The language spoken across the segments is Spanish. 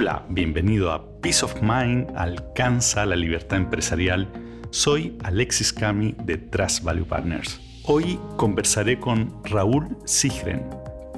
Hola, bienvenido a Peace of Mind, alcanza la libertad empresarial. Soy Alexis Cami de Trust Value Partners. Hoy conversaré con Raúl Sigren,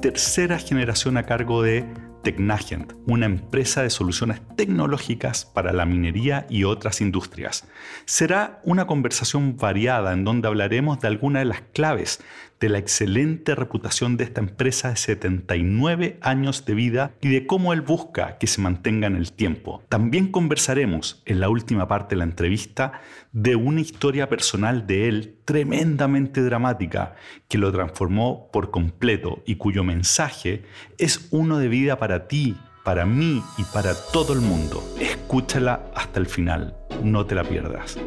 tercera generación a cargo de Tecnagent, una empresa de soluciones tecnológicas para la minería y otras industrias. Será una conversación variada en donde hablaremos de algunas de las claves de la excelente reputación de esta empresa de 79 años de vida y de cómo él busca que se mantenga en el tiempo. También conversaremos en la última parte de la entrevista de una historia personal de él tremendamente dramática que lo transformó por completo y cuyo mensaje es uno de vida para ti, para mí y para todo el mundo. Escúchala hasta el final, no te la pierdas.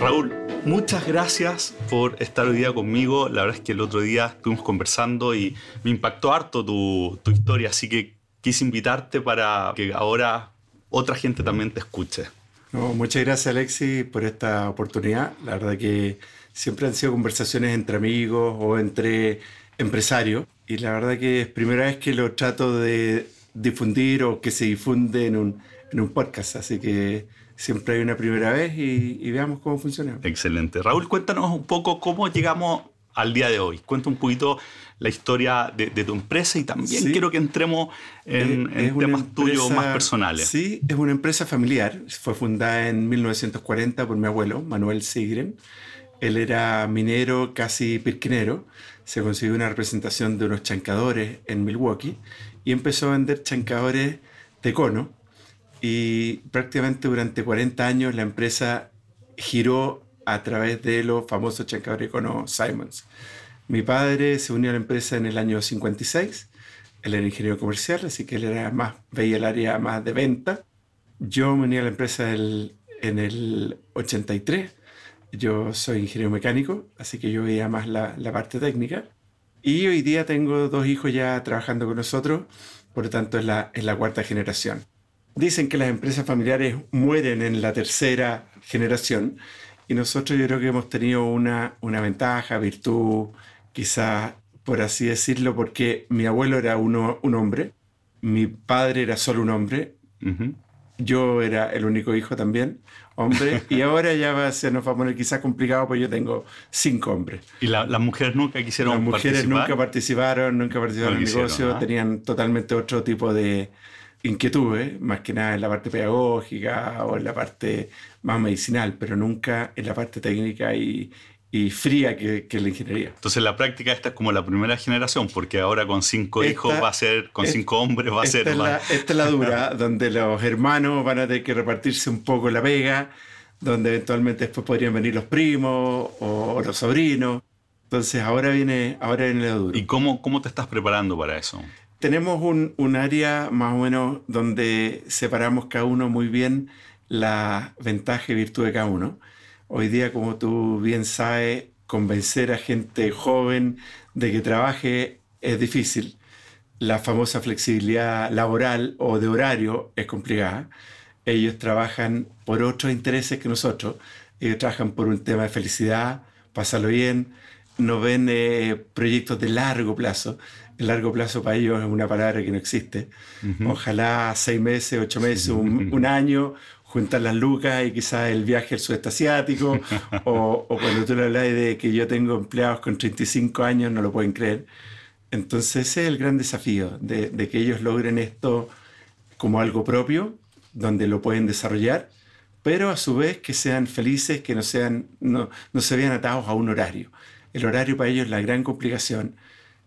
Raúl, muchas gracias por estar hoy día conmigo. La verdad es que el otro día estuvimos conversando y me impactó harto tu, historia, así que quise invitarte para que ahora otra gente también te escuche. muchas gracias Alexi por esta oportunidad. La verdad que siempre han sido conversaciones entre amigos o entre empresarios y la verdad que es primera vez que lo trato de difundir o que se difunde en un, en un podcast, así que siempre hay una primera vez y, veamos cómo funciona. Excelente. Raúl, cuéntanos un poco cómo llegamos al día de hoy. Cuenta un poquito la historia de, tu empresa y también quiero que entremos en, temas tuyos más personales. Sí, es una empresa familiar. Fue fundada en 1940 por mi abuelo, Manuel Sigren. Él era minero, casi pirquinero. Se consiguió una representación de unos chancadores en Milwaukee y empezó a vender chancadores de cono y prácticamente durante 40 años la empresa giró a través de los famosos chancadores Simons. Mi padre se unió a la empresa en el año 56, él era ingeniero comercial, así que él era más, veía el área más de venta. Yo me uní a la empresa en el 83, yo soy ingeniero mecánico, así que yo veía más la, la parte técnica. Y hoy día tengo dos hijos ya trabajando con nosotros, por lo tanto es la, es la cuarta generación. Dicen que las empresas familiares mueren en la tercera generación y nosotros yo creo que hemos tenido una, una ventaja, virtud, quizás por así decirlo, porque mi abuelo era uno, un hombre, mi padre era solo un hombre, yo era el único hijo también, hombre, y ahora ya va, se nos va a poner quizás complicado porque yo tengo cinco hombres. ¿Y las mujeres nunca quisieron Las mujeres nunca participaron, nunca participaron en el negocio, ¿ah? tenían totalmente otro tipo de, inquietudes, más que nada en la parte pedagógica o en la parte más medicinal, pero nunca en la parte técnica y, y fría que, que, la ingeniería. Entonces la práctica esta es como la primera generación, porque ahora con cinco hijos va a ser, con cinco hombres va a ser... Es la, esta es la dura, donde los hermanos van a tener que repartirse un poco la pega, donde eventualmente después podrían venir los primos o, los sobrinos. Entonces ahora viene, ahora viene la dura. ¿Y cómo, cómo te estás preparando para eso? Tenemos un, un, área más o menos donde separamos cada uno muy bien la ventaja y virtud de cada uno. Hoy día, como tú bien sabes, convencer a gente joven de que trabaje es difícil. La famosa flexibilidad laboral o de horario es complicada. Ellos trabajan por otros intereses que nosotros. Ellos trabajan por un tema de felicidad, pasarlo bien, no ven eh, proyectos de largo plazo el largo plazo para ellos es una palabra que no existe. Ojalá seis meses, ocho meses, un, año, juntar las lucas y quizás el viaje al sudeste asiático, o, cuando tú le hablas de que yo tengo empleados con 35 años, no lo pueden creer. Entonces ese es el gran desafío, de, que ellos logren esto como algo propio, donde lo pueden desarrollar, pero a su vez que sean felices, que no, sean, no, no se vean atados a un horario. El horario para ellos es la gran complicación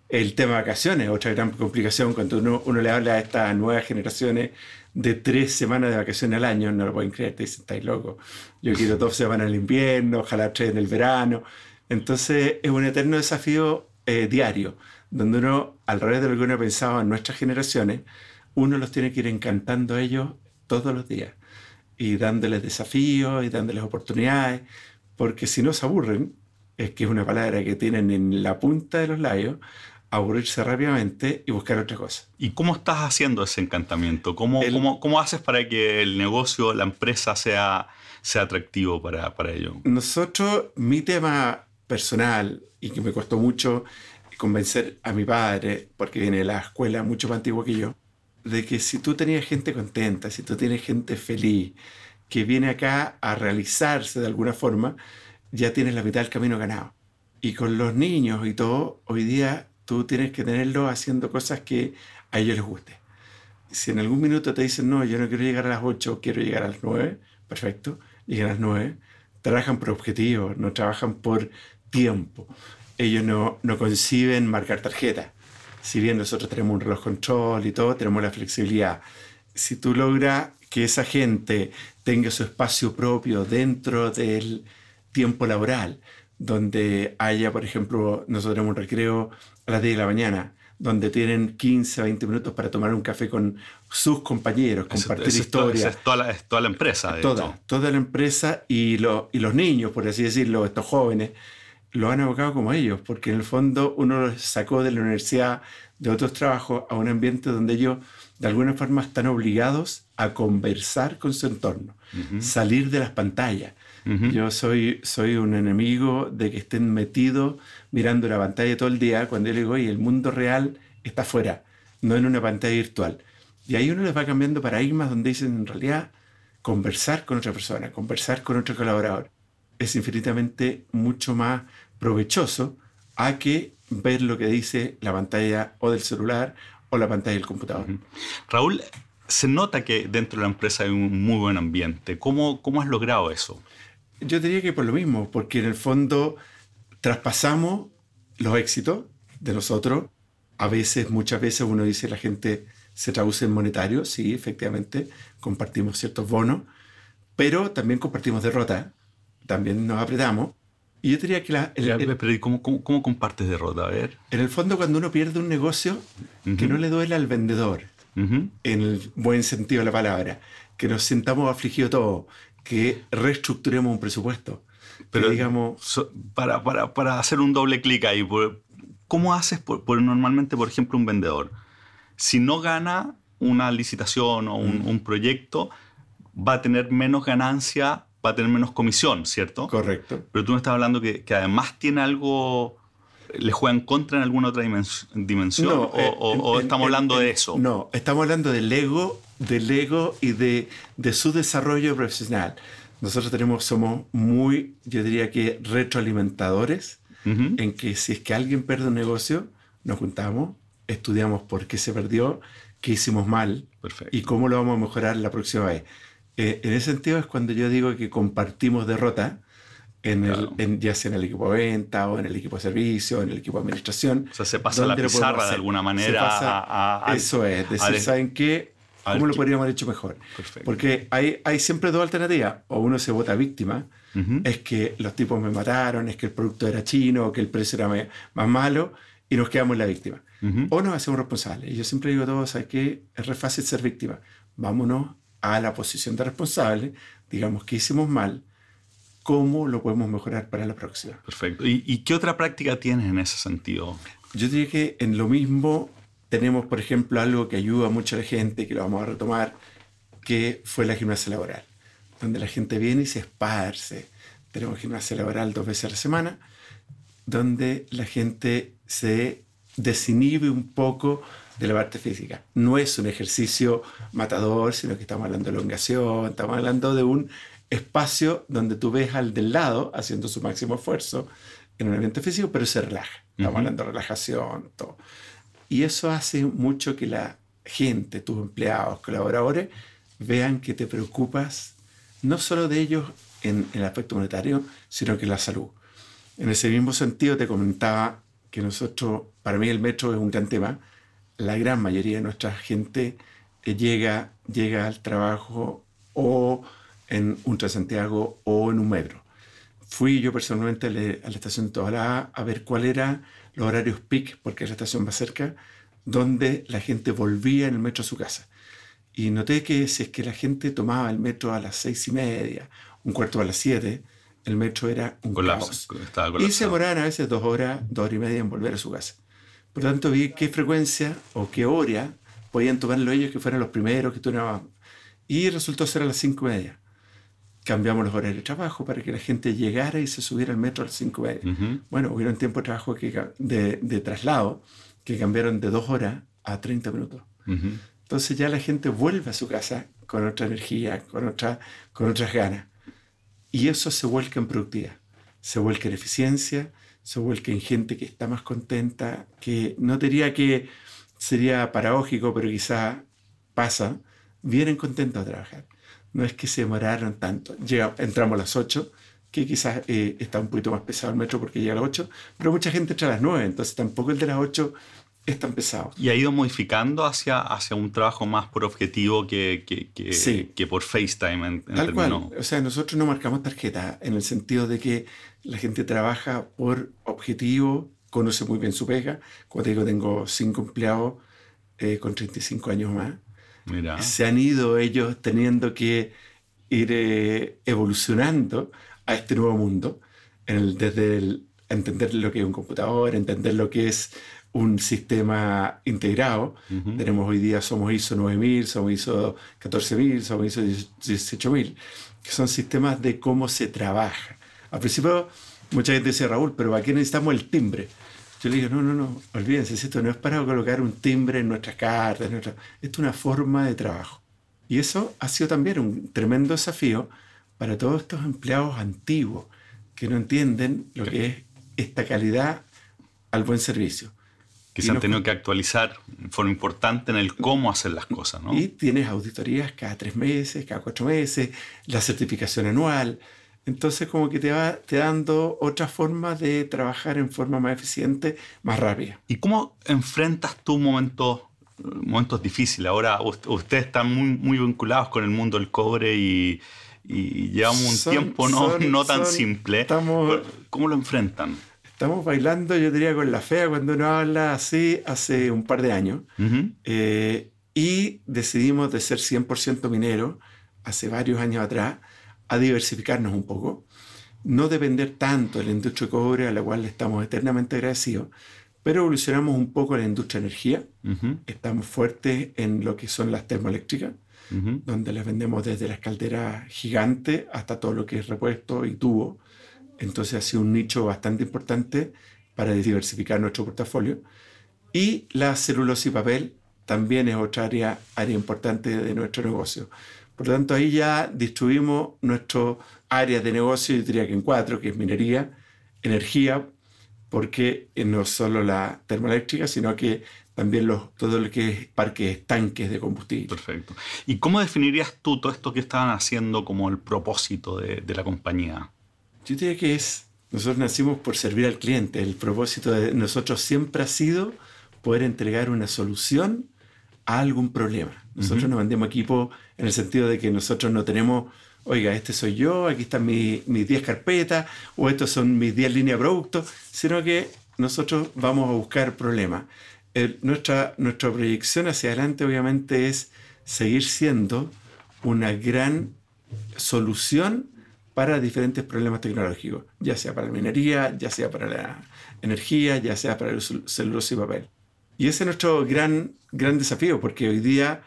el tema de vacaciones, otra gran complicación cuando uno, uno, le habla a estas nuevas generaciones de tres semanas de vacaciones al año, no lo pueden creer, te dicen, estáis locos. Yo quiero dos semanas en el invierno, ojalá tres en el verano. Entonces es un eterno desafío eh, diario, donde uno, al revés de lo que uno pensaba en nuestras generaciones, uno los tiene que ir encantando a ellos todos los días y dándoles desafíos y dándoles oportunidades, porque si no se aburren, es que es una palabra que tienen en la punta de los labios, aburrirse rápidamente y buscar otra cosa. ¿Y cómo estás haciendo ese encantamiento? ¿Cómo, cómo, cómo haces para que el negocio, la empresa sea, sea atractivo para, para ello? Nosotros, mi tema personal, y que me costó mucho convencer a mi padre, porque viene de la escuela mucho más antiguo que yo, de que si tú tenías gente contenta, si tú tienes gente feliz, que viene acá a realizarse de alguna forma, ya tienes la mitad del camino ganado. Y con los niños y todo, hoy día tú tienes que tenerlos haciendo cosas que a ellos les guste. Si en algún minuto te dicen, no, yo no quiero llegar a las 8, quiero llegar a las 9, perfecto, llegan a las 9, trabajan por objetivos, no trabajan por tiempo. Ellos no, no conciben marcar tarjeta. Si bien nosotros tenemos un reloj control y todo, tenemos la flexibilidad. Si tú logras que esa gente tenga su espacio propio dentro del tiempo laboral, donde haya, por ejemplo, nosotros tenemos un recreo a las 10 de la mañana, donde tienen 15, 20 minutos para tomar un café con sus compañeros, compartir historias. Es, toda la, toda la empresa. toda, toda la empresa y, y los niños, por así decirlo, estos jóvenes, lo han evocado como ellos, porque en el fondo uno los sacó de la universidad, de otros trabajos, a un ambiente donde ellos de alguna forma están obligados a conversar con su entorno, salir de las pantallas. Yo soy, soy un enemigo de que estén metidos mirando la pantalla todo el día, cuando yo le digo, oye, el mundo real está afuera, no en una pantalla virtual. Y ahí uno les va cambiando paradigmas donde dicen, en realidad, conversar con otra persona, conversar con otro colaborador, es infinitamente mucho más provechoso a que ver lo que dice la pantalla o del celular o la pantalla del computador. Raúl, se nota que dentro de la empresa hay un muy buen ambiente. ¿Cómo, cómo has logrado eso? Yo diría que por lo mismo, porque en el fondo traspasamos los éxitos de nosotros. A veces, muchas veces uno dice la gente se traduce en monetario, sí, efectivamente, compartimos ciertos bonos, pero también compartimos derrota, también nos apretamos. Y yo diría que la... pero ¿cómo, cómo, compartes derrota? A ver. En el fondo, cuando uno pierde un negocio, que no le duele al vendedor, en el buen sentido de la palabra, que nos sintamos afligidos todos, que reestructuremos un presupuesto. Pero digamos... para, para, para, hacer un doble clic ahí, ¿cómo haces por, normalmente, por ejemplo, un vendedor? Si no gana una licitación o un, un proyecto, va a tener menos ganancia va a tener menos comisión, ¿cierto? Correcto. Pero tú me estás hablando que, que además tiene algo, le juega en contra en alguna otra dimensión, o, eh, estamos hablando de eso. No, estamos hablando del ego, del ego y de, de su desarrollo profesional. Nosotros tenemos, somos muy, yo diría que retroalimentadores, en que si es que alguien pierde un negocio, nos juntamos, estudiamos por qué se perdió, qué hicimos mal y cómo lo vamos a mejorar la próxima vez. Eh, en ese sentido es cuando yo digo que compartimos derrota, en el, ya sea en el equipo de venta o en el equipo de servicio, en el equipo de administración. O sea, se pasa la pizarra de alguna manera. a, eso es, decir, ¿saben qué? ¿Cómo lo podríamos haber hecho mejor? Porque hay, hay siempre dos alternativas. O uno se vota víctima, es que los tipos me mataron, es que el producto era chino, o que el precio era más malo, y nos quedamos en la víctima. O nos hacemos responsables. Y yo siempre digo a todos, ¿sabes qué? Es re fácil ser víctima. Vámonos a la posición de responsable, digamos que hicimos mal, ¿cómo lo podemos mejorar para la próxima? Perfecto. ¿Y, qué otra práctica tienes en ese sentido? Yo diría que en lo mismo tenemos, por ejemplo, algo que ayuda mucho a la gente, que lo vamos a retomar, que fue la gimnasia laboral, donde la gente viene y se esparce. Tenemos gimnasia laboral dos veces a la semana, donde la gente se desinhibe un poco de la parte física. No es un ejercicio matador, sino que estamos hablando de elongación, estamos hablando de un espacio donde tú ves al del lado haciendo su máximo esfuerzo en un ambiente físico, pero se relaja. Estamos hablando de relajación, todo. Y eso hace mucho que la gente, tus empleados, colaboradores, vean que te preocupas no solo de ellos en, en el aspecto monetario, sino que en la salud. En ese mismo sentido te comentaba que nosotros, para mí el metro es un gran tema, la gran mayoría de nuestra gente llega, llega al trabajo o en un Transantiago o en un metro. Fui yo personalmente a la, estación de Tobalá a ver cuál era los horarios peak, porque la estación más cerca, donde la gente volvía en el metro a su casa. Y noté que si es que la gente tomaba el metro a las seis y media, un cuarto a las siete, el metro era un caos. Y se demoraban a veces dos horas, dos horas y media en volver a su casa. Por lo tanto, vi qué frecuencia o qué hora podían tomarlo ellos que fueran los primeros que turnaban. Y resultó ser a las cinco y media. Cambiamos los horarios de trabajo para que la gente llegara y se subiera al metro a las cinco y media. Bueno, hubieron tiempo de trabajo que, de, de, traslado que cambiaron de dos horas a 30 minutos. Entonces ya la gente vuelve a su casa con otra energía, con, otra, con otras ganas. Y eso se vuelca en productividad, se vuelca en eficiencia, se vuelca en gente que está más contenta, que no diría que sería paradójico, pero quizá pasa, vienen contentos a trabajar. No es que se demoraron tanto. Llega, entramos a las 8, que quizás eh, está un poquito más pesado el metro porque llega a las 8, pero mucha gente entra a las 9, entonces tampoco el de las 8 es tan pesado. ¿Y ha ido modificando hacia, hacia un trabajo más por objetivo que, que, que, por FaceTime? En, Tal cual. O sea, nosotros no marcamos tarjeta en el sentido de que la gente trabaja por objetivo, conoce muy bien su pega. Como te digo, tengo cinco empleados eh, con 35 años más. Mira. Se han ido ellos teniendo que ir eh, evolucionando a este nuevo mundo, desde el, entender lo que es un computador, entender lo que es un sistema integrado. Tenemos hoy día, somos ISO 9000, somos ISO 14000, somos ISO 18000, que son sistemas de cómo se trabaja. Al principio, mucha gente dice, Raúl, pero aquí necesitamos el timbre. Yo le digo, no, no, no, olvídense, esto no es para colocar un timbre en nuestras cartas, esto es una forma de trabajo. Y eso ha sido también un tremendo desafío para todos estos empleados antiguos que no entienden lo que es esta calidad al buen servicio que se han tenido que actualizar de forma importante en el cómo hacer las cosas. ¿no? Y tienes auditorías cada tres meses, cada cuatro meses, la certificación anual. Entonces como que te va te dando otra forma de trabajar en forma más eficiente, más rápida. ¿Y cómo enfrentas tú momentos, momentos difíciles? Ahora ustedes están muy, muy vinculados con el mundo del cobre y, y llevamos un tiempo no, no tan simple. Estamos, ¿Cómo lo enfrentan? Estamos bailando, yo diría, con la fea cuando uno habla así hace un par de años. Eh, y decidimos de ser 100% minero hace varios años atrás a diversificarnos un poco. No depender tanto de la industria de cobre, a la cual estamos eternamente agradecidos, pero evolucionamos un poco en la industria de energía. Estamos fuertes en lo que son las termoeléctricas, donde las vendemos desde las calderas gigantes hasta todo lo que es repuesto y tubo entonces ha sido un nicho bastante importante para diversificar nuestro portafolio. Y la celulosa y papel también es otra área, área importante de nuestro negocio. Por lo tanto, ahí ya distribuimos nuestras áreas de negocio, yo diría que en cuatro, que es minería, energía, porque no solo la termoeléctrica, sino que también los, todo lo que es parques, tanques de combustible. Perfecto. ¿Y cómo definirías tú todo esto que estaban haciendo como el propósito de, de la compañía? Yo diría que es, nosotros nacimos por servir al cliente. El propósito de nosotros siempre ha sido poder entregar una solución a algún problema. Nosotros no vendemos equipo en el sentido de que nosotros no tenemos, oiga, este soy yo, aquí están mis 10 carpetas, o estos son mis 10 líneas de productos, sino que nosotros vamos a buscar problemas. nuestra, nuestra proyección hacia adelante obviamente es seguir siendo una gran solución para diferentes problemas tecnológicos, ya sea para la minería, ya sea para la energía, ya sea para el celulosa y papel. Y ese es nuestro gran, gran desafío, porque hoy día,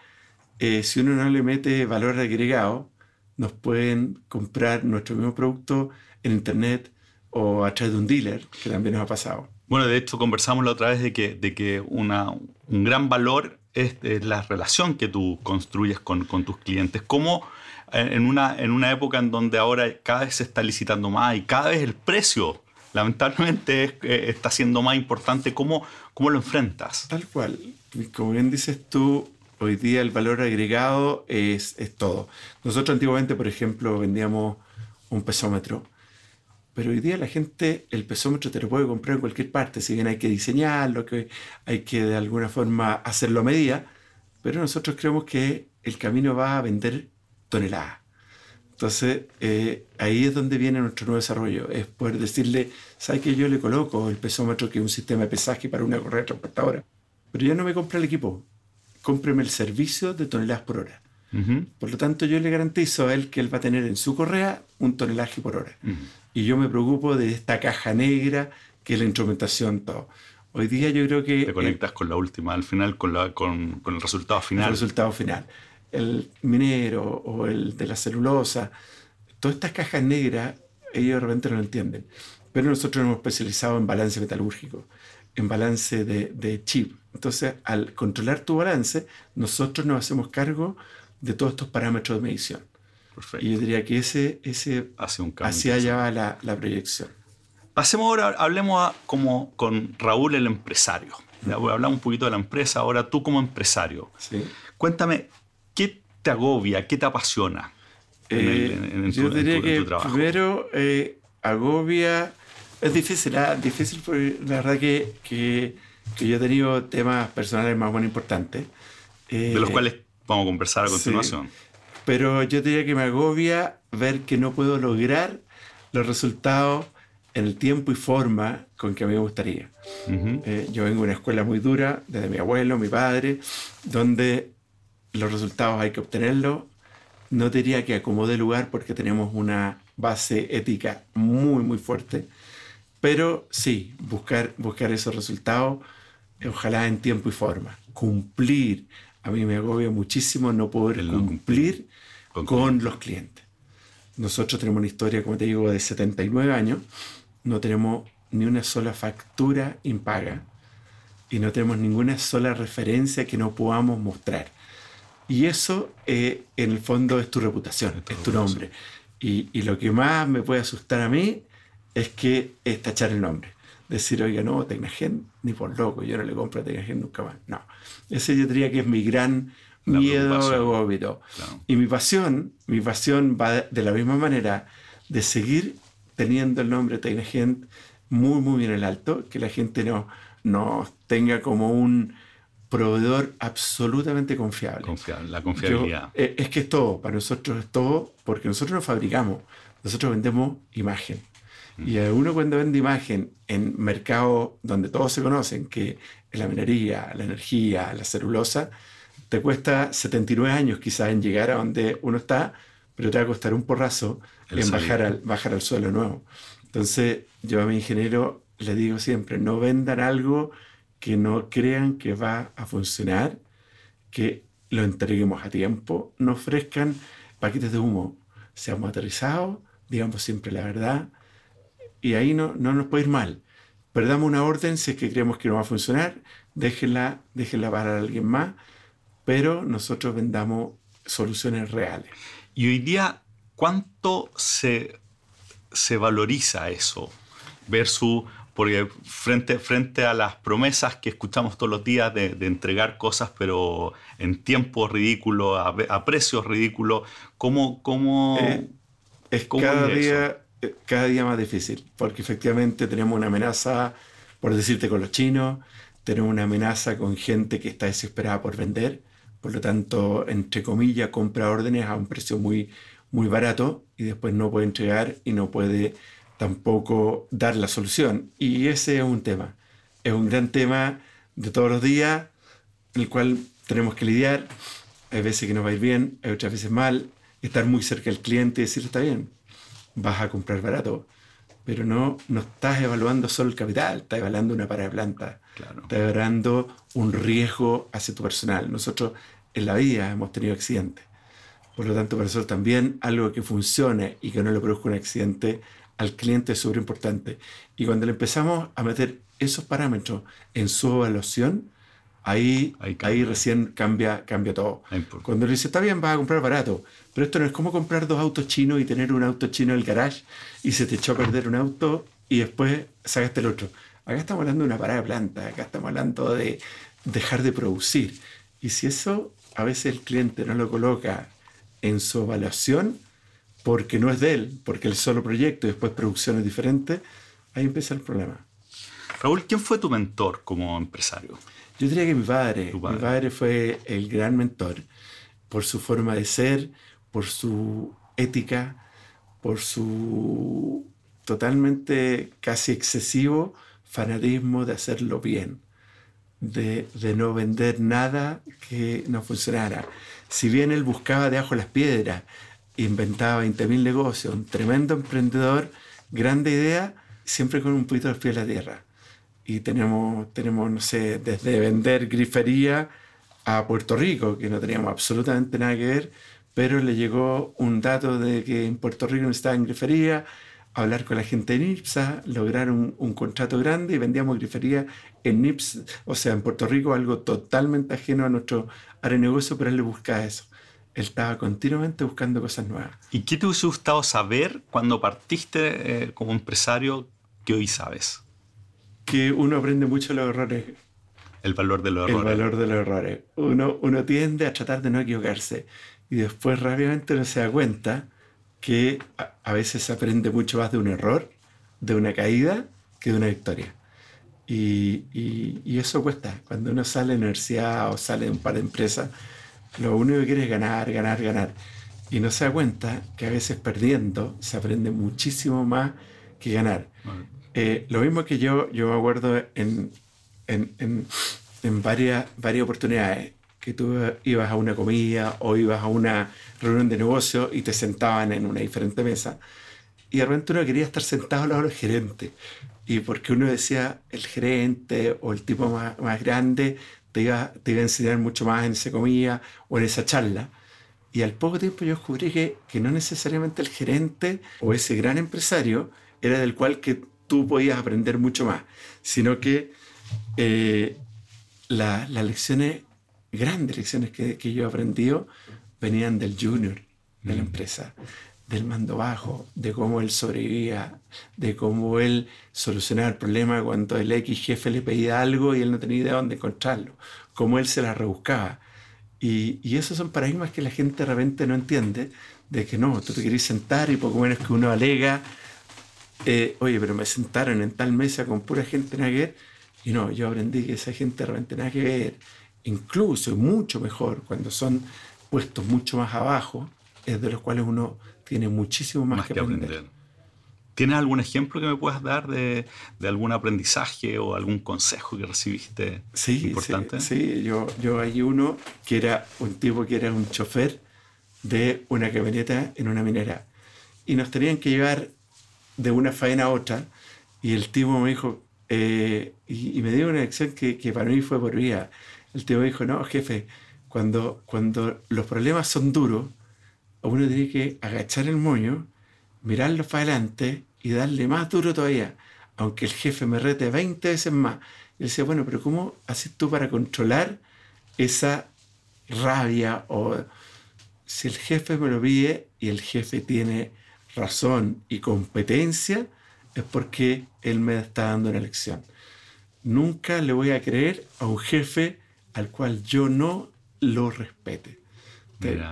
eh, si uno no le mete valor agregado, nos pueden comprar nuestro mismo producto en Internet o a través de un dealer, que también nos ha pasado. Bueno, de hecho conversamos la otra vez de que, de que una, un gran valor es, la relación que tú construyes con, con tus clientes. ¿Cómo en una, en una época en donde ahora cada vez se está licitando más y cada vez el precio lamentablemente eh, está siendo más importante. ¿Cómo, ¿Cómo lo enfrentas? Tal cual. Como bien dices tú, hoy día el valor agregado es, es todo. Nosotros antiguamente, por ejemplo, vendíamos un pesómetro. Pero hoy día la gente, el pesómetro te lo puede comprar en cualquier parte, si bien hay que diseñarlo, que hay que de alguna forma hacerlo a medida, pero nosotros creemos que el camino va a vender toneladas. Entonces, eh, ahí es donde viene nuestro nuevo desarrollo, es poder decirle, ¿sabes que yo le coloco el pesómetro, que es un sistema de pesaje para una correa transportadora? Pero ya no me compra el equipo, cómpreme el servicio de toneladas por hora. Por lo tanto, yo le garantizo a él que él va a tener en su correa un tonelaje por hora. Y yo me preocupo de esta caja negra que es la instrumentación, todo. Hoy día yo creo que... Te conectas con la última, al final, con, la, con, con el resultado final. El resultado final el minero o el de la celulosa, todas estas cajas negras, ellos de repente no lo entienden. Pero nosotros nos hemos especializado en balance metalúrgico, en balance de, chip. Entonces, al controlar tu balance, nosotros nos hacemos cargo de todos estos parámetros de medición. Y yo diría que ese, ese Hace un hacia allá va la, la, proyección. Pasemos ahora, hablemos como con Raúl el empresario. Hablamos un poquito de la empresa, ahora tú como empresario. Sí. Cuéntame, ¿qué te agobia, qué te apasiona en, yo diría que Primero, eh, agobia, es difícil, ¿ah? difícil porque la verdad que, que, que, yo he tenido temas personales más o menos importantes. de los eh, cuales vamos a conversar a continuación. pero yo diría que me agobia ver que no puedo lograr los resultados en el tiempo y forma con que a mí me gustaría. Eh, yo vengo de una escuela muy dura, desde mi abuelo, mi padre, donde los resultados hay que obtenerlos no diría que acomode lugar porque tenemos una base ética muy, muy fuerte, pero sí, buscar, buscar esos resultados, ojalá en tiempo y forma. Cumplir, a mí me agobia muchísimo no poder cumplir con, los clientes. Nosotros tenemos una historia, como te digo, de 79 años, no tenemos ni una sola factura impaga y no tenemos ninguna sola referencia que no podamos mostrar. Y eso, eh, en el fondo, es tu reputación, es tu, nombre. Y, y, lo que más me puede asustar a mí es que es tachar el nombre. Decir, oiga, no, Tecnagen, ni por loco, yo no le compro a Tecnagen nunca más. No. Ese yo diría que es mi gran miedo Y mi pasión, mi pasión va de la misma manera de seguir teniendo el nombre Tecnagen muy, muy bien en alto, que la gente no, no tenga como un proveedor absolutamente confiable. Confiable, la confiabilidad. Eh, es que es todo, para nosotros es todo, porque nosotros no fabricamos, nosotros vendemos imagen. Y uno cuando vende imagen en mercados donde todos se conocen, que es la minería, la energía, la celulosa, te cuesta 79 años quizás en llegar a donde uno está, pero te va a costar un porrazo en bajar al, bajar al suelo nuevo. Entonces yo a mi ingeniero le digo siempre, no vendan algo que no crean que va a funcionar, que lo entreguemos a tiempo, no ofrezcan paquetes de humo, seamos aterrizados, digamos siempre la verdad, y ahí no, no nos puede ir mal. Perdamos una orden si es que creemos que no va a funcionar, déjenla, déjenla para alguien más, pero nosotros vendamos soluciones reales. Y hoy día, ¿cuánto se, se valoriza eso versus porque frente, frente a las promesas que escuchamos todos los días de, entregar cosas, pero en tiempos ridículos, a, precios ridículos, ¿cómo, cómo, eh, es cada, día, eh, cada día más difícil? Porque efectivamente tenemos una amenaza, por decirte, con los chinos, tenemos una amenaza con gente que está desesperada por vender, por lo tanto, entre comillas, compra órdenes a un precio muy, muy barato y después no puede entregar y no puede tampoco dar la solución. Y ese es un tema. Es un gran tema de todos los días, el cual tenemos que lidiar. Hay veces que nos va a ir bien, hay otras veces mal. Estar muy cerca del cliente y decir, está bien, vas a comprar barato. Pero no, no estás evaluando solo el capital, estás evaluando una parada de planta. Claro. Estás evaluando un riesgo hacia tu personal. Nosotros en la vida hemos tenido accidentes. Por lo tanto, para nosotros también algo que funcione y que no le produzca un accidente al cliente es súper importante. Y cuando le empezamos a meter esos parámetros en su evaluación, ahí, ahí, recién cambia, cambia todo. Cuando le dice, está bien, vas a comprar barato, pero esto no es como comprar dos autos chinos y tener un auto chino en el garage y se te echó a perder un auto y después sacaste el otro. Acá estamos hablando de una parada de planta, acá estamos hablando de dejar de producir. Y si eso a veces el cliente no lo coloca en su evaluación, porque no es de él, porque el solo proyecto y después producciones diferentes, ahí empieza el problema. Raúl, ¿quién fue tu mentor como empresario? Yo diría que mi padre. Mi padre fue el gran mentor por su forma de ser, por su ética, por su totalmente casi excesivo fanatismo de hacerlo bien, de, de, no vender nada que no funcionara. Si bien él buscaba debajo las piedras, inventaba 20.000 negocios, un tremendo emprendedor, grande idea, siempre con un poquito de pie a la tierra. Y tenemos, tenemos, no sé, desde vender grifería a Puerto Rico, que no teníamos absolutamente nada que ver, pero le llegó un dato de que en Puerto Rico no estaba en grifería, hablar con la gente de NIPSA, lograr un, contrato grande y vendíamos grifería en NIPS, o sea, en Puerto Rico, algo totalmente ajeno a nuestro área de negocio, pero él le buscaba eso. Él estaba continuamente buscando cosas nuevas. ¿Y qué te hubiese gustado saber cuando partiste eh, como empresario que hoy sabes? Que uno aprende mucho los errores. El valor de los errores. El valor de los errores. Uno, uno tiende a tratar de no equivocarse y después rápidamente uno se da cuenta que a, veces se aprende mucho más de un error, de una caída, que de una victoria. Y, y, eso cuesta. Cuando uno sale de la universidad o sale de un par de empresas, lo único que quiere es ganar, ganar, ganar. Y no se da cuenta que a veces perdiendo se aprende muchísimo más que ganar. Eh, lo mismo que yo, yo me acuerdo en, en, en, en varias, varias oportunidades que tú ibas a una comida o ibas a una reunión de negocio y te sentaban en una diferente mesa. Y de repente uno quería estar sentado al lado del gerente. Y porque uno decía, el gerente o el tipo más, más grande te iba, te iba a enseñar mucho más en esa comida o en esa charla. Y al poco tiempo yo descubrí que, que no necesariamente el gerente o ese gran empresario era del cual que tú podías aprender mucho más, sino que eh, las lecciones grandes lecciones que, que yo he aprendido venían del junior de la mm. empresa, del mando bajo, de cómo él sobrevivía, de cómo él solucionaba el problema cuando el X jefe le pedía algo y él no tenía idea de dónde encontrarlo, cómo él se la rebuscaba. Y, y, esos son paradigmas que la gente de repente no entiende, de que no, tú te querés sentar y poco menos que uno alega, eh, oye, pero me sentaron en tal mesa con pura gente nada que ver, y no, yo aprendí que esa gente de repente nada que ver, incluso y mucho mejor cuando son puestos mucho más abajo, es de los cuales uno tiene muchísimo más, que, aprender. ¿Tienes algún ejemplo que me puedas dar de, de, algún aprendizaje o algún consejo que recibiste sí, importante? Sí, sí, yo, yo hay uno que era un tipo que era un chofer de una camioneta en una minera y nos tenían que llevar de una faena a otra y el tipo me dijo, eh, y, me dio una lección que, que para mí fue por vida el tío dijo, no, jefe, cuando, cuando los problemas son duros, uno tiene que agachar el moño, mirarlo para adelante y darle más duro todavía, aunque el jefe me rete 20 veces más. Y él decía, bueno, pero ¿cómo haces tú para controlar esa rabia? O si el jefe me lo pide y el jefe tiene razón y competencia, es porque él me está dando una lección. Nunca le voy a creer a un jefe al cual yo no lo respete.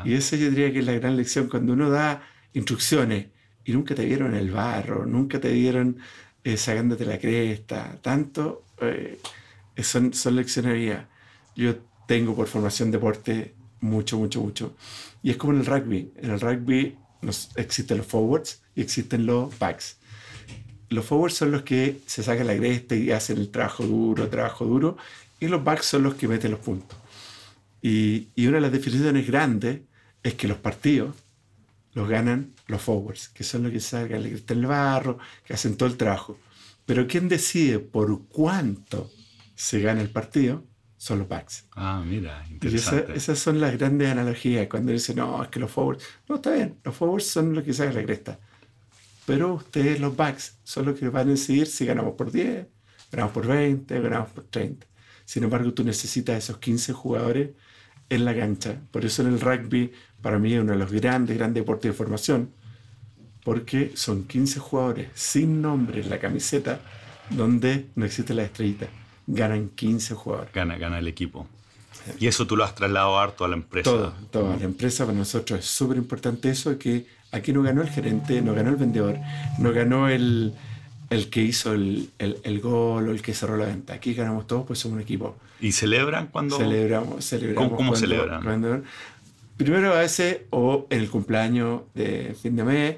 Y esa yo diría que es la gran lección cuando uno da instrucciones y nunca te vieron en el barro, nunca te vieron eh, sacándote la cresta, tanto, eh, son, son. Yo tengo por formación deporte mucho, mucho, mucho. Y es como en el rugby. En el rugby nos, existen los forwards y existen los backs. Los forwards son los que se sacan la cresta y hacen el trabajo duro, trabajo duro, y los backs son los que meten los puntos. Y, y una de las definiciones grandes es que los partidos los ganan los forwards, que son los que sacan el el barro, que hacen todo el trabajo. Pero quien decide por cuánto se gana el partido son los backs. Ah, mira, interesante. Y esas son las grandes analogías. Cuando dicen, no, es que los forwards. No, está bien, los forwards son los que sacan la cresta. Pero ustedes, los backs, son los que van a decidir si ganamos por 10, ganamos por 20, ganamos por 30. Sin embargo, tú necesitas esos 15 jugadores en la cancha. Por eso en el rugby, para mí es uno de los grandes, grandes deportes de formación, porque son 15 jugadores sin nombre en la camiseta, donde no existe la estrellita. Ganan 15 jugadores. Gana, gana el equipo. Y eso tú lo has trasladado harto a la empresa. Todo, todo. A la empresa para nosotros es súper importante eso, que aquí no ganó el gerente, no ganó el vendedor, no ganó el, el que hizo el, el, gol o el que cerró la venta. Aquí ganamos todos, pues somos un equipo. ¿Y celebran cuando...? Celebramos, celebramos. ¿Cómo, celebran? primero a veces, o en el cumpleaños de fin de mes,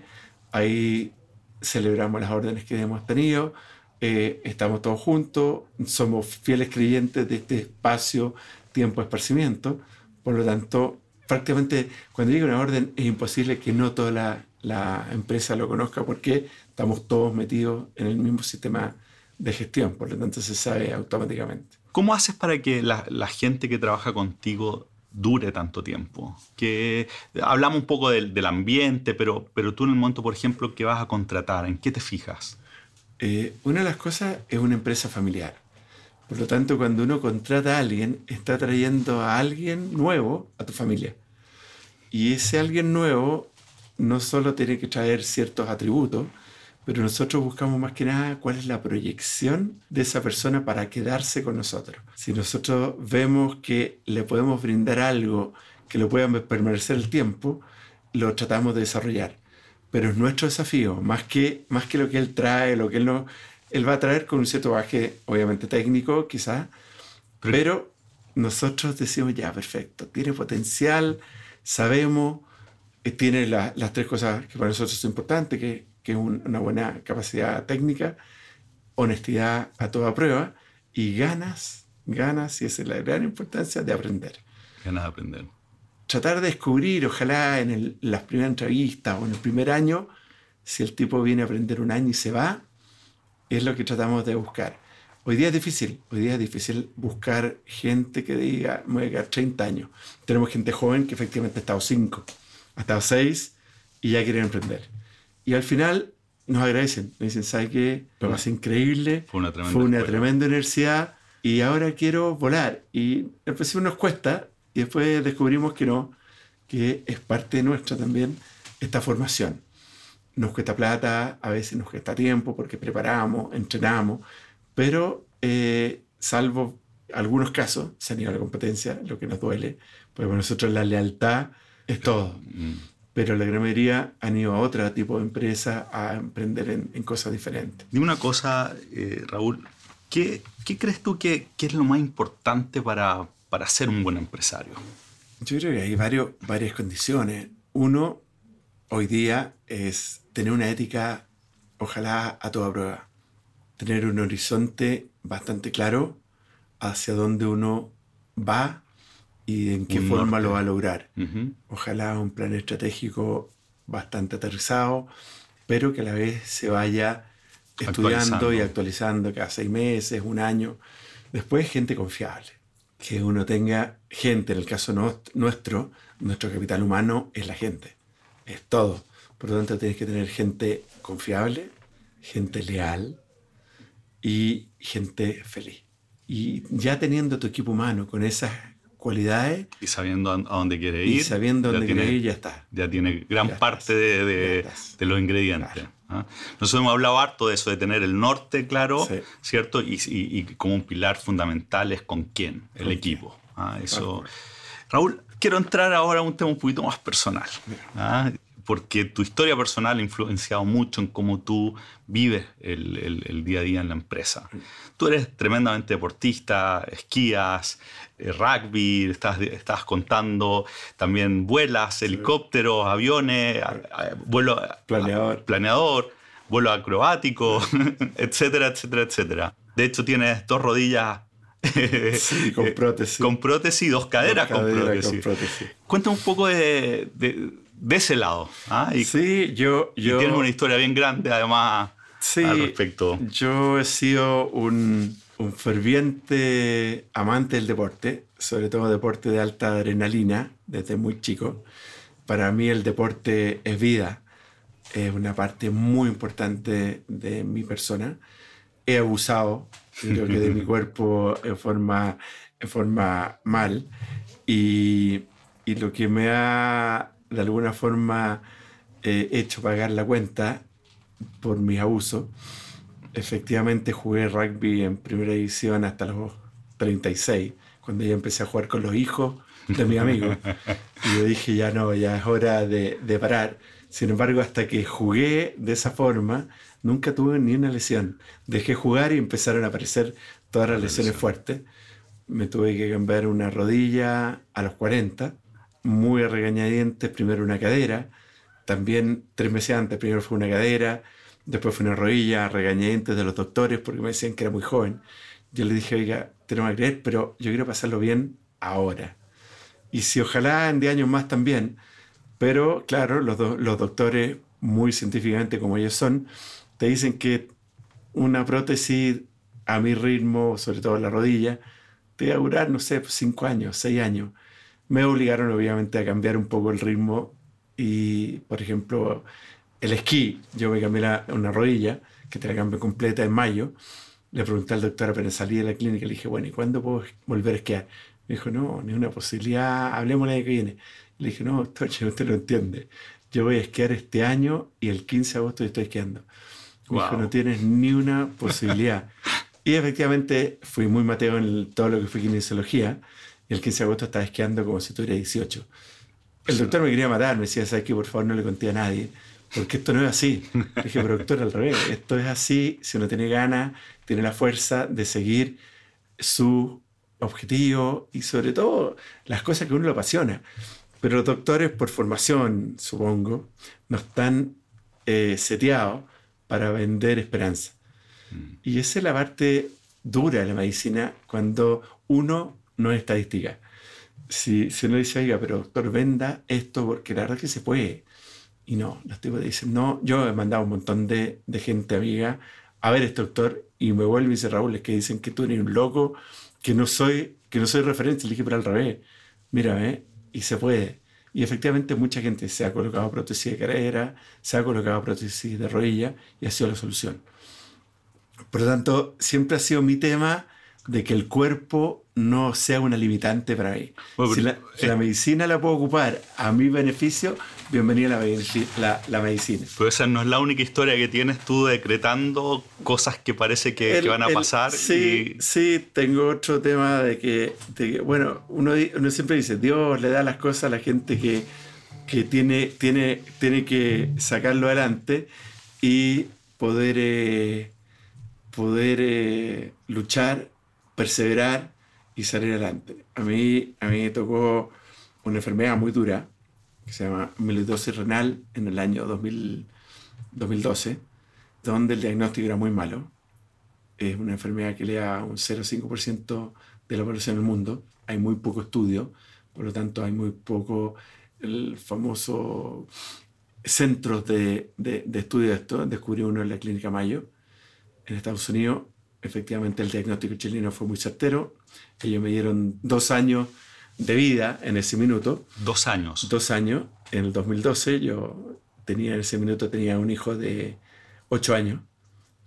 ahí celebramos las órdenes que hemos tenido, eh, estamos todos juntos, somos fieles creyentes de este espacio, tiempo, esparcimiento, por lo tanto, prácticamente cuando llega una orden es imposible que no toda la, la empresa lo conozca porque estamos todos metidos en el mismo sistema de gestión, por lo tanto se sabe automáticamente. ¿Cómo haces para que la, gente que trabaja contigo dure tanto tiempo. Que hablamos un poco del, ambiente, pero, pero tú en el momento, por ejemplo, que vas a contratar, ¿en qué te fijas? Eh, una de las cosas es una empresa familiar. Por lo tanto, cuando uno contrata a alguien, está trayendo a alguien nuevo a tu familia. Y ese alguien nuevo no solo tiene que traer ciertos atributos, pero nosotros buscamos más que nada cuál es la proyección de esa persona para quedarse con nosotros. Si nosotros vemos que le podemos brindar algo que lo pueda permanecer el tiempo, lo tratamos de desarrollar. Pero es nuestro desafío, más que, más que lo que él trae, lo que él no... Él va a traer con un cierto baje, obviamente técnico, quizás, pero nosotros decimos, ya, perfecto, tiene potencial, sabemos, eh, tiene las tres cosas que para nosotros son importantes, que, que es una buena capacidad técnica, honestidad a toda prueba y ganas, ganas, y esa es la gran importancia de aprender. Ganas de aprender. Tratar de descubrir, ojalá en las primeras entrevistas o en el primer año, si el tipo viene a aprender un año y se va, es lo que tratamos de buscar. Hoy día es difícil, hoy día es difícil buscar gente que diga, me voy a quedar 30 años. Tenemos gente joven que efectivamente ha estado 5, ha estado 6 y ya quieren emprender. Y al final nos agradecen, me dicen, ¿sabe qué? Lo más increíble, fue una, tremenda, fue una tremenda universidad y ahora quiero volar. Y al principio nos cuesta y después descubrimos que no, que es parte nuestra también esta formación. Nos cuesta plata, a veces nos cuesta tiempo porque preparamos, entrenamos, pero eh, salvo algunos casos, se han ido a la competencia, lo que nos duele, porque para nosotros la lealtad es todo. Mm. Pero la gran mayoría han ido a otro tipo de empresa a emprender en, cosas diferentes. Dime una cosa, eh, Raúl, ¿qué, ¿qué, crees tú que, que, es lo más importante para, para ser un buen empresario? Yo creo que hay varios, varias condiciones. Uno, hoy día, es tener una ética, ojalá a toda prueba tener un horizonte bastante claro hacia dónde uno va y en qué forma lo va a lograr. Ojalá un plan estratégico bastante aterrizado, pero que a la vez se vaya estudiando y actualizando cada seis meses, un año. Después, gente confiable. Que uno tenga gente, en el caso nuestro, nuestro capital humano es la gente, es todo. Por lo tanto, tienes que tener gente confiable, gente leal, y gente feliz. Y ya teniendo tu equipo humano con esas cualidades. Y sabiendo a dónde quiere ir. Y sabiendo a dónde quiere ir, ya está. Ya tiene gran parte de, de, los ingredientes. ¿ah? Nosotros hemos hablado harto de eso, de tener el norte claro, ¿cierto? Y, y, como un pilar fundamental es con quién, el equipo. ¿ah? Eso. Raúl, quiero entrar ahora a un tema un poquito más personal. ¿ah? Porque tu historia personal ha influenciado mucho en cómo tú vives el, día a día en la empresa. Tú eres tremendamente deportista, esquías, eh, rugby, estás, estás contando, también vuelas, helicópteros, aviones, vuelo planeador. planeador, vuelo acrobático, etcétera, etcétera, etcétera. De hecho, tienes dos rodillas con prótesis. con prótesis, dos caderas, con, prótesis. Cuéntame un poco de de ese lado. ¿ah? Y, sí, yo, yo... tienes una historia bien grande además al respecto. Yo he sido un, un, ferviente amante del deporte, sobre todo deporte de alta adrenalina, desde muy chico. Para mí el deporte es vida, es una parte muy importante de mi persona. He abusado, creo que de mi cuerpo en forma, en forma mal. Y, y lo que me ha de alguna forma eh, hecho pagar la cuenta por mis abusos. Efectivamente jugué rugby en primera división hasta los 36, cuando ya empecé a jugar con los hijos de mi amigo. Y yo dije, ya no, ya es hora de, de parar. Sin embargo, hasta que jugué de esa forma, nunca tuve ni una lesión. Dejé jugar y empezaron a aparecer todas las lesiones fuertes. Me tuve que cambiar una rodilla a los 40 muy a regañadientes, primero una cadera, también tres meses antes, primero fue una cadera, después fue una rodilla, regañadientes de los doctores porque me decían que era muy joven. Yo le dije, oiga, tenemos que creer, pero yo quiero pasarlo bien ahora. Y si ojalá en 10 años más también, pero claro, los, los doctores, muy científicamente como ellos son, te dicen que una prótesis a mi ritmo, sobre todo la rodilla, te va a durar, no sé, 5 años, 6 años me obligaron obviamente a cambiar un poco el ritmo y, por ejemplo, el esquí, yo me cambié una rodilla, que te la cambié completa en mayo, le pregunté al doctor apenas salí de la clínica, le dije, bueno, ¿y cuándo puedo volver a esquiar? Me dijo, no, ni una posibilidad, hablemos el año que viene. Le dije, no, doctor, usted lo entiende. Yo voy a esquiar este año y el 15 de agosto estoy esquiando. Me dijo, no tienes ni una posibilidad. y efectivamente fui muy mateo en todo lo que fue kinesiología. Y el 15 de agosto estaba esquiando como si tuviera 18. El doctor me quería matar, me decía, ¿sabes qué? Por favor, no le conté a nadie, porque esto no es así. Le dije, pero doctor, al revés, esto es así si uno tiene ganas, tiene la fuerza de seguir su objetivo y sobre todo las cosas que a uno le apasiona. Pero los doctores, por formación, supongo, no están eh, seteados para vender esperanza. Mm. Y esa es la parte dura de la medicina cuando uno no es estadística. Si, si uno dice, oiga, pero doctor, venda esto porque la verdad es que se puede. Y no, los tipos dicen, no, yo he mandado un montón de, gente amiga a ver este doctor y me vuelve y dice, Raúl, es que dicen que tú eres un loco, que no soy, que no soy referencia. Le dije, pero al revés, mira, ¿eh? y se puede. Y efectivamente mucha gente se ha colocado prótesis de cadera, se ha colocado prótesis de rodilla y ha sido la solución. Por lo tanto, siempre ha sido mi tema de que el cuerpo no sea una limitante para mí. si la, eh, medicina la puedo ocupar a mi beneficio, bienvenida la, la, la, medicina. Pero esa no es la única historia que tienes tú decretando cosas que parece que, van a pasar. Sí, sí, tengo otro tema de que, bueno, uno, uno, siempre dice, Dios le da las cosas a la gente que, que tiene, tiene, tiene que sacarlo adelante y poder, eh, poder eh, luchar perseverar y salir adelante. A mí, a mí me tocó una enfermedad muy dura que se llama amiloidosis renal en el año 2012, donde el diagnóstico era muy malo. Es una enfermedad que le da un 0,5% de la población del mundo. Hay muy poco estudio, por lo tanto hay muy poco el famoso centros de, de, de estudio de esto. Descubrió uno en la Clínica Mayo en Estados Unidos efectivamente el diagnóstico chileno fue muy certero. Ellos me dieron dos años de vida en ese minuto. Dos años. Dos años. En el 2012 yo tenía en ese minuto tenía un hijo de ocho años.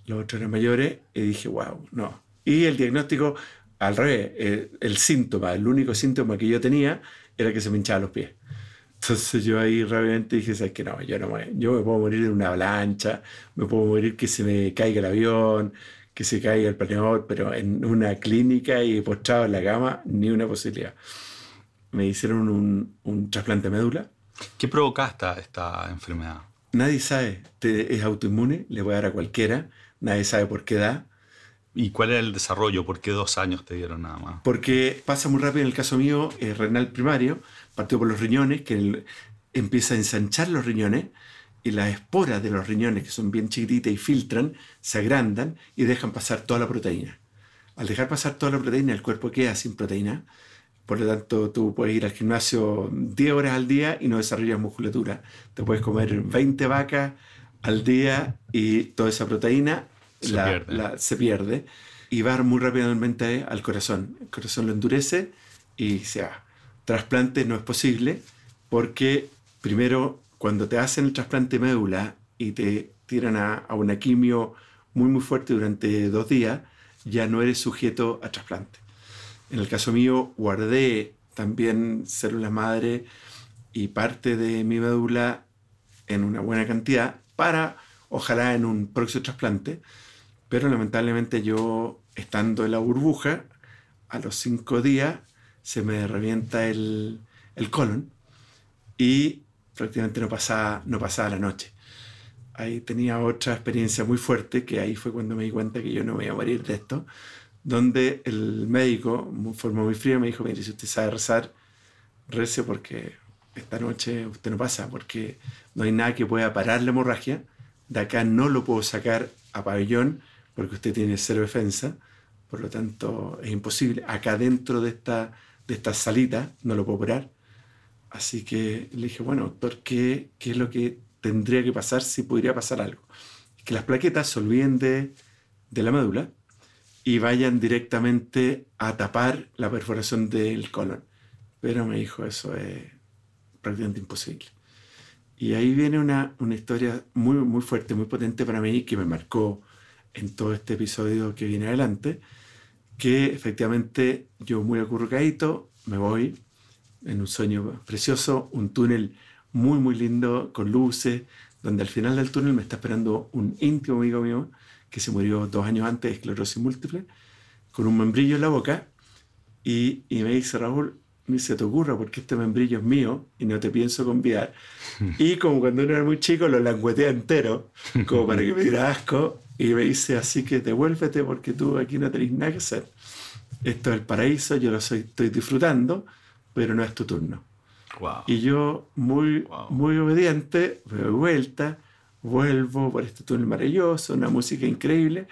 Los otros eran mayores y dije, wow, no. Y el diagnóstico, al revés, el, el síntoma, el único síntoma que yo tenía era que se me hinchaban los pies. Entonces yo ahí realmente dije, ¿sabes qué? No, yo no me, yo me puedo morir en una avalancha, me puedo morir que se me caiga el avión, que se caiga el planeador, pero en una clínica y postrado en la cama, ni una posibilidad. Me hicieron un, un trasplante de médula. ¿Qué provoca esta, esta enfermedad? Nadie sabe. es autoinmune, le puede dar a cualquiera. Nadie sabe por qué da. ¿Y cuál es el desarrollo? ¿Por qué dos años te dieron nada más? Porque pasa muy rápido en el caso mío, es renal primario, partió por los riñones, que empieza a ensanchar los riñones y las esporas de los riñones, que son bien chiquititas y filtran, se agrandan y dejan pasar toda la proteína. Al dejar pasar toda la proteína, el cuerpo queda sin proteína. Por lo tanto, tú puedes ir al gimnasio 10 horas al día y no desarrollas musculatura. Te puedes comer 20 vacas al día y toda esa proteína se, pierde. se pierde. y va muy rápidamente al corazón. El corazón lo endurece y se va. Trasplante no es posible porque primero cuando te hacen el trasplante de médula y te tiran a, una quimio muy muy fuerte durante dos días, ya no eres sujeto a trasplante. En el caso mío, guardé también células madre y parte de mi médula en una buena cantidad para, ojalá, en un próximo trasplante. Pero lamentablemente yo, estando en la burbuja, a los cinco días se me revienta el, el colon y prácticamente no pasaba, no pasaba la noche. Ahí tenía otra experiencia muy fuerte, que ahí fue cuando me di cuenta que yo no me iba a morir de esto, donde el médico, de forma muy fría, me dijo, mire, si usted sabe rezar, rece porque esta noche usted no pasa, porque no hay nada que pueda parar la hemorragia, de acá no lo puedo sacar a pabellón, porque usted tiene cero defensa, por lo tanto es imposible. Acá dentro de esta, de esta salita no lo puedo operar Así que le dije, bueno, doctor, ¿qué, ¿qué, es lo que tendría que pasar si podría pasar algo? Que las plaquetas se olviden de, la médula y vayan directamente a tapar la perforación del colon, pero me dijo, eso es prácticamente imposible. Y ahí viene una, una historia muy, muy fuerte, muy potente para mí, que me marcó en todo este episodio que viene adelante, que efectivamente yo muy acurrucadito me voy en un sueño precioso, un túnel muy, muy lindo, con luces, donde al final del túnel me está esperando un íntimo amigo mío que se murió dos años antes de esclerosis múltiple, con un membrillo en la boca, y, y me dice, Raúl, ni se te ocurra porque este membrillo es mío y no te pienso convidar. Y como cuando uno era muy chico, lo languetea entero, como para que me diera asco, y me dice, así que devuélvete porque tú aquí no tenés nada que hacer. Esto es el paraíso, yo lo soy, estoy disfrutando, pero no es tu turno. Y yo, muy, muy obediente, me doy vuelta, vuelvo por este túnel maravilloso, una música increíble,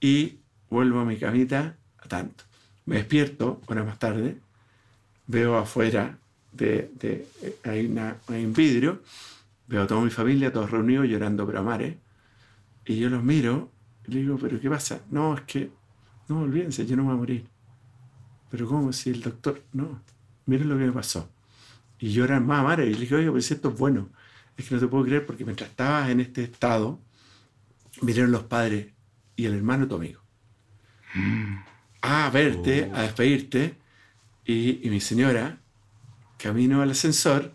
y vuelvo a mi camita a tanto. Me despierto, una más tarde, veo afuera, de, de hay, una, hay, un vidrio, veo a toda mi familia, todos reunidos llorando pero mares, y yo los miro y le digo, ¿pero qué pasa? No, es que, no, olvídense, yo no me voy a morir. Pero ¿cómo? Si el doctor, no, miren lo que me pasó. Y lloran más a mares, y le dije, oye, si esto es bueno, es que no te puedo creer porque mientras estabas en este estado, vinieron los padres y el hermano de tu amigo. Mm. A verte, a despedirte, y, mi señora, camino al ascensor,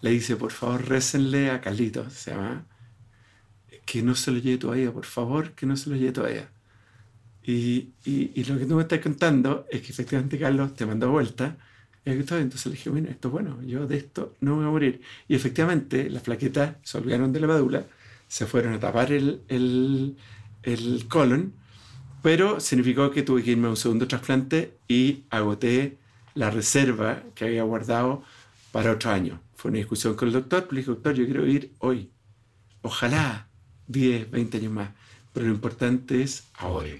le dice, por favor, récenle a Carlitos, se llama, que no se lo lleve todavía, por favor, que no se lo lleve todavía. Y, y, lo que tú me estás contando es que efectivamente Carlos te mandó vuelta. Y entonces le dije, bueno, esto es bueno, yo de esto no me voy a morir. Y efectivamente las plaquetas se olvidaron de la médula, se fueron a tapar el, el, el colon, pero significó que tuve que irme a un segundo trasplante y agoté la reserva que había guardado para otro año. Fue una discusión con el doctor, le dije, doctor, yo quiero ir hoy. Ojalá 10, 20 años más, pero lo importante es ahora.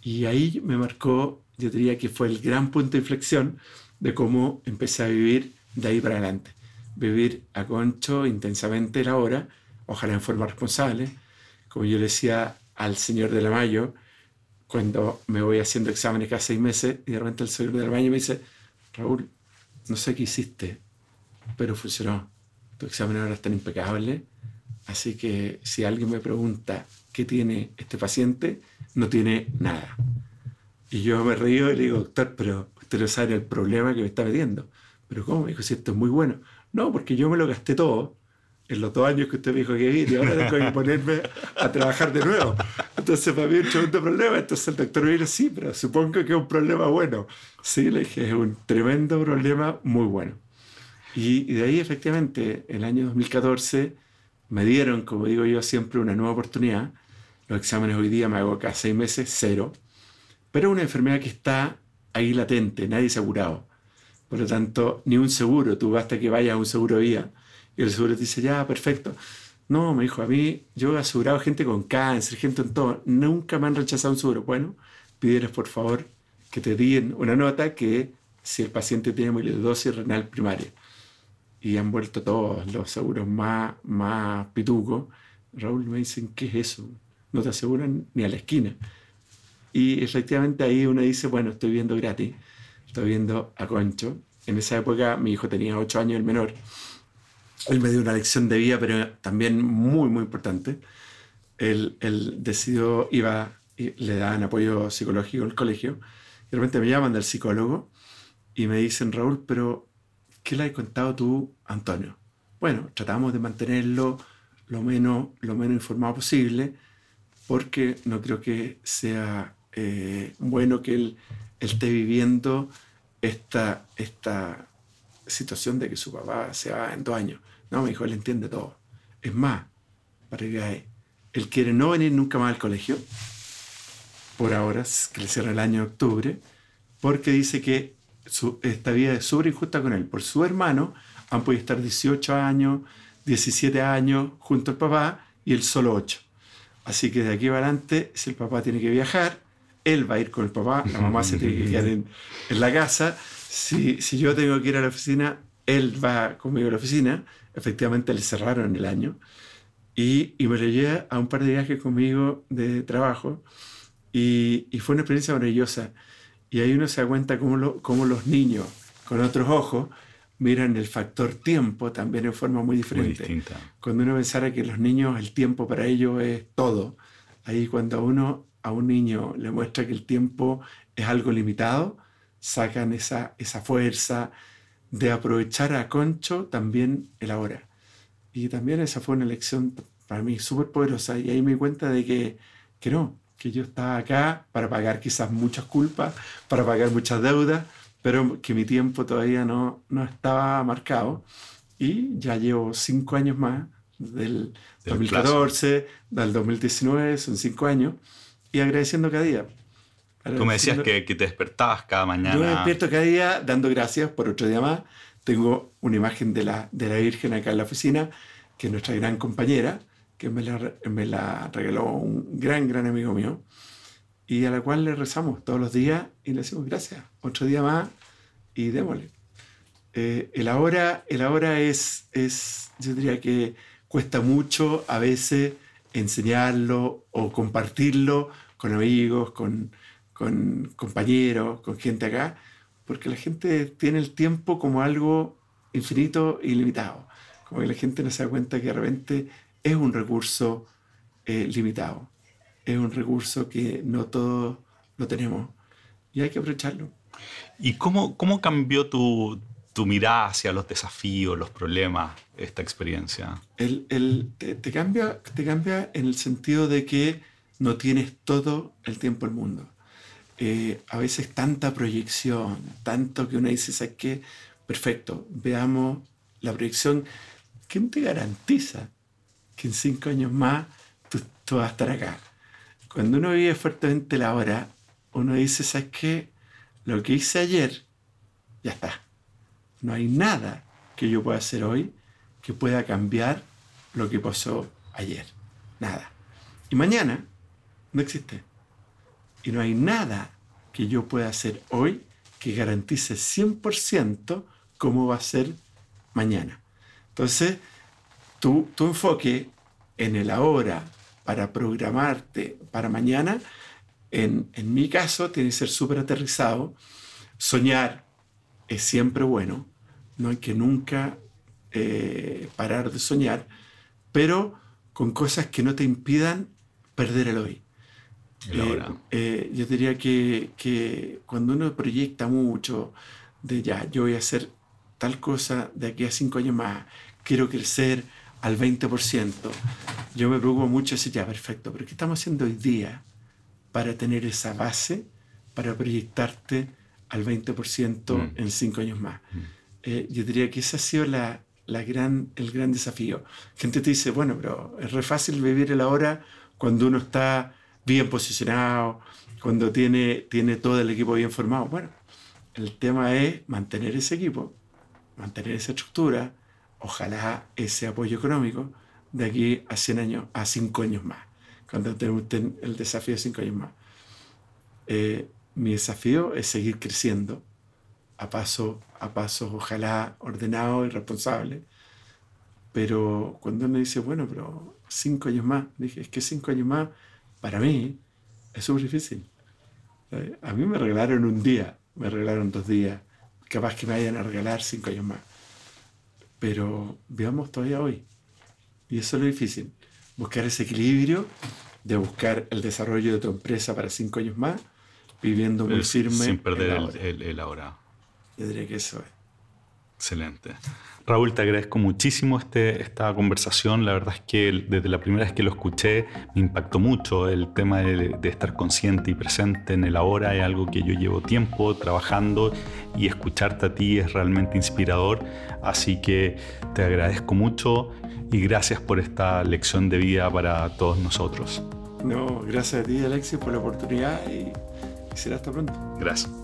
Y ahí me marcó, yo diría que fue el gran punto de inflexión de cómo empecé a vivir de ahí para adelante. Vivir a concho intensamente la hora, ojalá en forma responsable. Como yo le decía al señor de la Mayo, cuando me voy haciendo exámenes cada seis meses y de repente el señor de la Mayo me dice, Raúl, no sé qué hiciste, pero funcionó. Tu examen ahora está impecable. Así que si alguien me pregunta qué tiene este paciente, no tiene nada. Y yo me río y le digo, doctor, pero usted no sabe el problema que me está metiendo. Pero ¿cómo? Me dijo, si esto es muy bueno. No, porque yo me lo gasté todo en los dos años que usted me dijo que ir y ahora tengo que ponerme a trabajar de nuevo. Entonces, para mí es un tremendo problema. Entonces el doctor me dijo, sí, pero supongo que es un problema bueno. Sí, le dije, es un tremendo problema muy bueno. Y, de ahí, efectivamente, el año 2014 me dieron, como digo yo siempre, una nueva oportunidad. Los exámenes hoy día me hago cada seis meses, cero. Pero es una enfermedad que está ahí latente, nadie asegurado. Por lo tanto, ni un seguro. Tú basta que vayas a un seguro vía y el seguro te dice, ya, perfecto. No, me dijo, a mí, yo he asegurado gente con cáncer, gente en todo. Nunca me han rechazado un seguro. Bueno, pídeles por favor que te den una nota que si el paciente tiene dosis renal primaria. Y han vuelto todos los seguros más, más pitucos. Raúl me dicen, ¿qué es eso? No te aseguran ni a la esquina. Y efectivamente ahí uno dice, bueno, estoy viendo gratis, estoy viendo a Concho. En esa época mi hijo tenía 8 años, el menor él me dio una lección de vida, pero también muy, muy importante. Él, él decidió, iba, le daban apoyo psicológico al colegio, y de repente me llaman del psicólogo y me dicen, Raúl, pero ¿qué le has contado tú, Antonio? Bueno, tratamos de mantenerlo lo menos, lo menos informado posible, porque no creo que sea eh, bueno que él, esté viviendo esta, situación de que su papá se va en dos años. No, me dijo, él entiende todo. Es más, para que él quiere no venir nunca más al colegio, por ahora, que le cierra el año de octubre, porque dice que esta vida es súper injusta con él. Por su hermano han podido estar 18 años, 17 años junto al papá y él solo 8. Así que de aquí para adelante, si el papá tiene que viajar, él va a ir con el papá, la mamá se tiene que quedar en, la casa. Si, si yo tengo que ir a la oficina, él va conmigo a la oficina efectivamente le cerraron el año. Y, y me lo llevé a un par de viajes conmigo de trabajo y, y, fue una experiencia maravillosa. Y ahí uno se da cuenta cómo, lo, cómo los niños, con otros ojos, miran el factor tiempo también en forma muy diferente. cuando uno pensara que los niños, el tiempo para ellos es todo, ahí cuando uno a un niño le muestra que el tiempo es algo limitado, sacan esa, esa fuerza de aprovechar a Concho también el ahora. Y también esa fue una elección para mí súper poderosa y ahí me di cuenta de que, que no, que yo estaba acá para pagar quizás muchas culpas, para pagar muchas deudas, pero que mi tiempo todavía no, no estaba marcado. Y ya llevo cinco años más, del, 2014, del 2019, son cinco años, y agradeciendo cada día. Tú me decías que, que, te despertabas cada mañana. Yo me despierto cada día dando gracias por otro día más. Tengo una imagen de la, de la Virgen acá en la oficina, que es nuestra gran compañera, que me la, me la regaló un gran, gran amigo mío, y a la cual le rezamos todos los días y le decimos gracias. Otro día más y démosle. Eh, el ahora, el ahora es, es, yo diría que cuesta mucho a veces enseñarlo o compartirlo con amigos, con, compañeros, con gente acá, porque la gente tiene el tiempo como algo infinito y limitado. Como que la gente no se da cuenta que de repente es un recurso eh, limitado, es un recurso que no todos lo tenemos y hay que aprovecharlo. ¿Y cómo, cómo cambió tu, tu mirada hacia los desafíos, los problemas, esta experiencia? El, el, te, cambia, te cambia en el sentido de que no tienes todo el tiempo del mundo. Eh, a veces tanta proyección, tanto que uno dice, ¿sabes qué? Perfecto, veamos la proyección. ¿Quién te garantiza que en cinco años más tú, vas a estar acá? Cuando uno vive fuertemente la hora, uno dice, ¿sabes qué? Lo que hice ayer, ya está. No hay nada que yo pueda hacer hoy que pueda cambiar lo que pasó ayer. Nada. Y mañana no existe. Y no hay nada que yo pueda hacer hoy que garantice 100% cómo va a ser mañana. Entonces, tu, tu enfoque en el ahora para programarte para mañana, en, en mi caso, tiene que ser súper aterrizado. Soñar es siempre bueno, no hay que nunca eh, parar de soñar, pero con cosas que no te impidan perder el hoy. Eh, eh, yo diría que, que, cuando uno proyecta mucho de ya, yo voy a hacer tal cosa de aquí a cinco años más, quiero crecer al 20%, yo me preocupo mucho decir, ya, perfecto, pero ¿qué estamos haciendo hoy día para tener esa base, para proyectarte al 20% mm. en cinco años más? Mm. Eh, yo diría que ese ha sido la, la gran, el gran desafío. Gente te dice, bueno, pero es re fácil vivir el ahora cuando uno está bien posicionado, cuando tiene, tiene todo el equipo bien formado. Bueno, el tema es mantener ese equipo, mantener esa estructura, ojalá ese apoyo económico de aquí a 100 años, a 5 años más, cuando tenemos el desafío de 5 años más. Eh, mi desafío es seguir creciendo a paso a paso, ojalá ordenado y responsable. Pero cuando uno dice, bueno, pero 5 años más, dije, es que 5 años más para mí es súper difícil. A mí me regalaron un día, me regalaron dos días, capaz que me vayan a regalar cinco años más. Pero veamos todavía hoy. Y eso es lo difícil, buscar ese equilibrio de buscar el desarrollo de tu empresa para cinco años más, viviendo muy firme. Sin perder el, el ahora. Yo diría que eso es. Excelente. Raúl, te agradezco muchísimo este, esta conversación. La verdad es que desde la primera vez que lo escuché me impactó mucho el tema de, estar consciente y presente en el ahora. Es algo que yo llevo tiempo trabajando y escucharte a ti es realmente inspirador. Así que te agradezco mucho y gracias por esta lección de vida para todos nosotros. No, gracias a ti Alexis por la oportunidad y será hasta pronto. Gracias.